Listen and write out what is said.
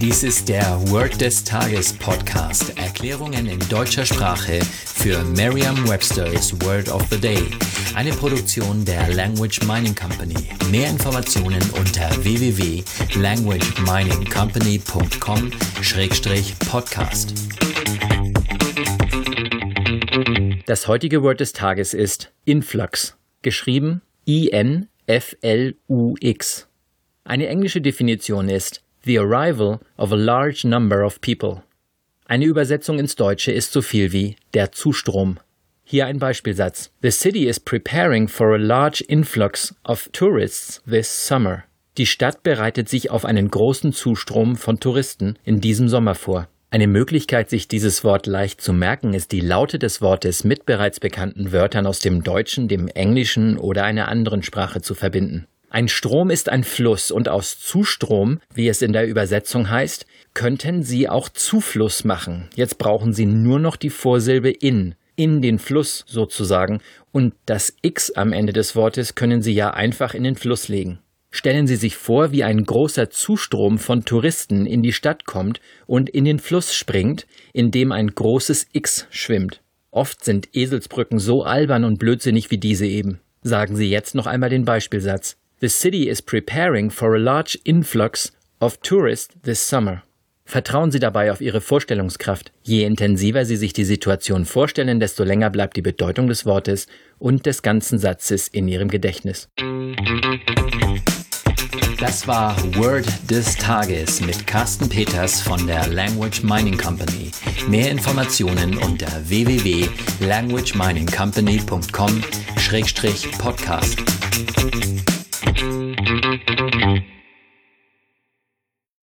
Dies ist der Word des Tages Podcast. Erklärungen in deutscher Sprache für Merriam-Webster's Word of the Day. Eine Produktion der Language Mining Company. Mehr Informationen unter www.languageminingcompany.com-podcast. Das heutige Word des Tages ist Influx, geschrieben I-N-F-L-U-X. Eine englische Definition ist The arrival of a large number of people. Eine Übersetzung ins Deutsche ist so viel wie der Zustrom. Hier ein Beispielsatz. The city is preparing for a large influx of tourists this summer. Die Stadt bereitet sich auf einen großen Zustrom von Touristen in diesem Sommer vor. Eine Möglichkeit, sich dieses Wort leicht zu merken, ist die Laute des Wortes mit bereits bekannten Wörtern aus dem Deutschen, dem Englischen oder einer anderen Sprache zu verbinden. Ein Strom ist ein Fluss und aus Zustrom, wie es in der Übersetzung heißt, könnten Sie auch Zufluss machen. Jetzt brauchen Sie nur noch die Vorsilbe in, in den Fluss sozusagen, und das X am Ende des Wortes können Sie ja einfach in den Fluss legen. Stellen Sie sich vor, wie ein großer Zustrom von Touristen in die Stadt kommt und in den Fluss springt, in dem ein großes X schwimmt. Oft sind Eselsbrücken so albern und blödsinnig wie diese eben. Sagen Sie jetzt noch einmal den Beispielsatz. The city is preparing for a large influx of tourists this summer. Vertrauen Sie dabei auf Ihre Vorstellungskraft. Je intensiver Sie sich die Situation vorstellen, desto länger bleibt die Bedeutung des Wortes und des ganzen Satzes in Ihrem Gedächtnis. Das war Word des Tages mit Carsten Peters von der Language Mining Company. Mehr Informationen unter www.languageminingcompany.com-podcast. 음.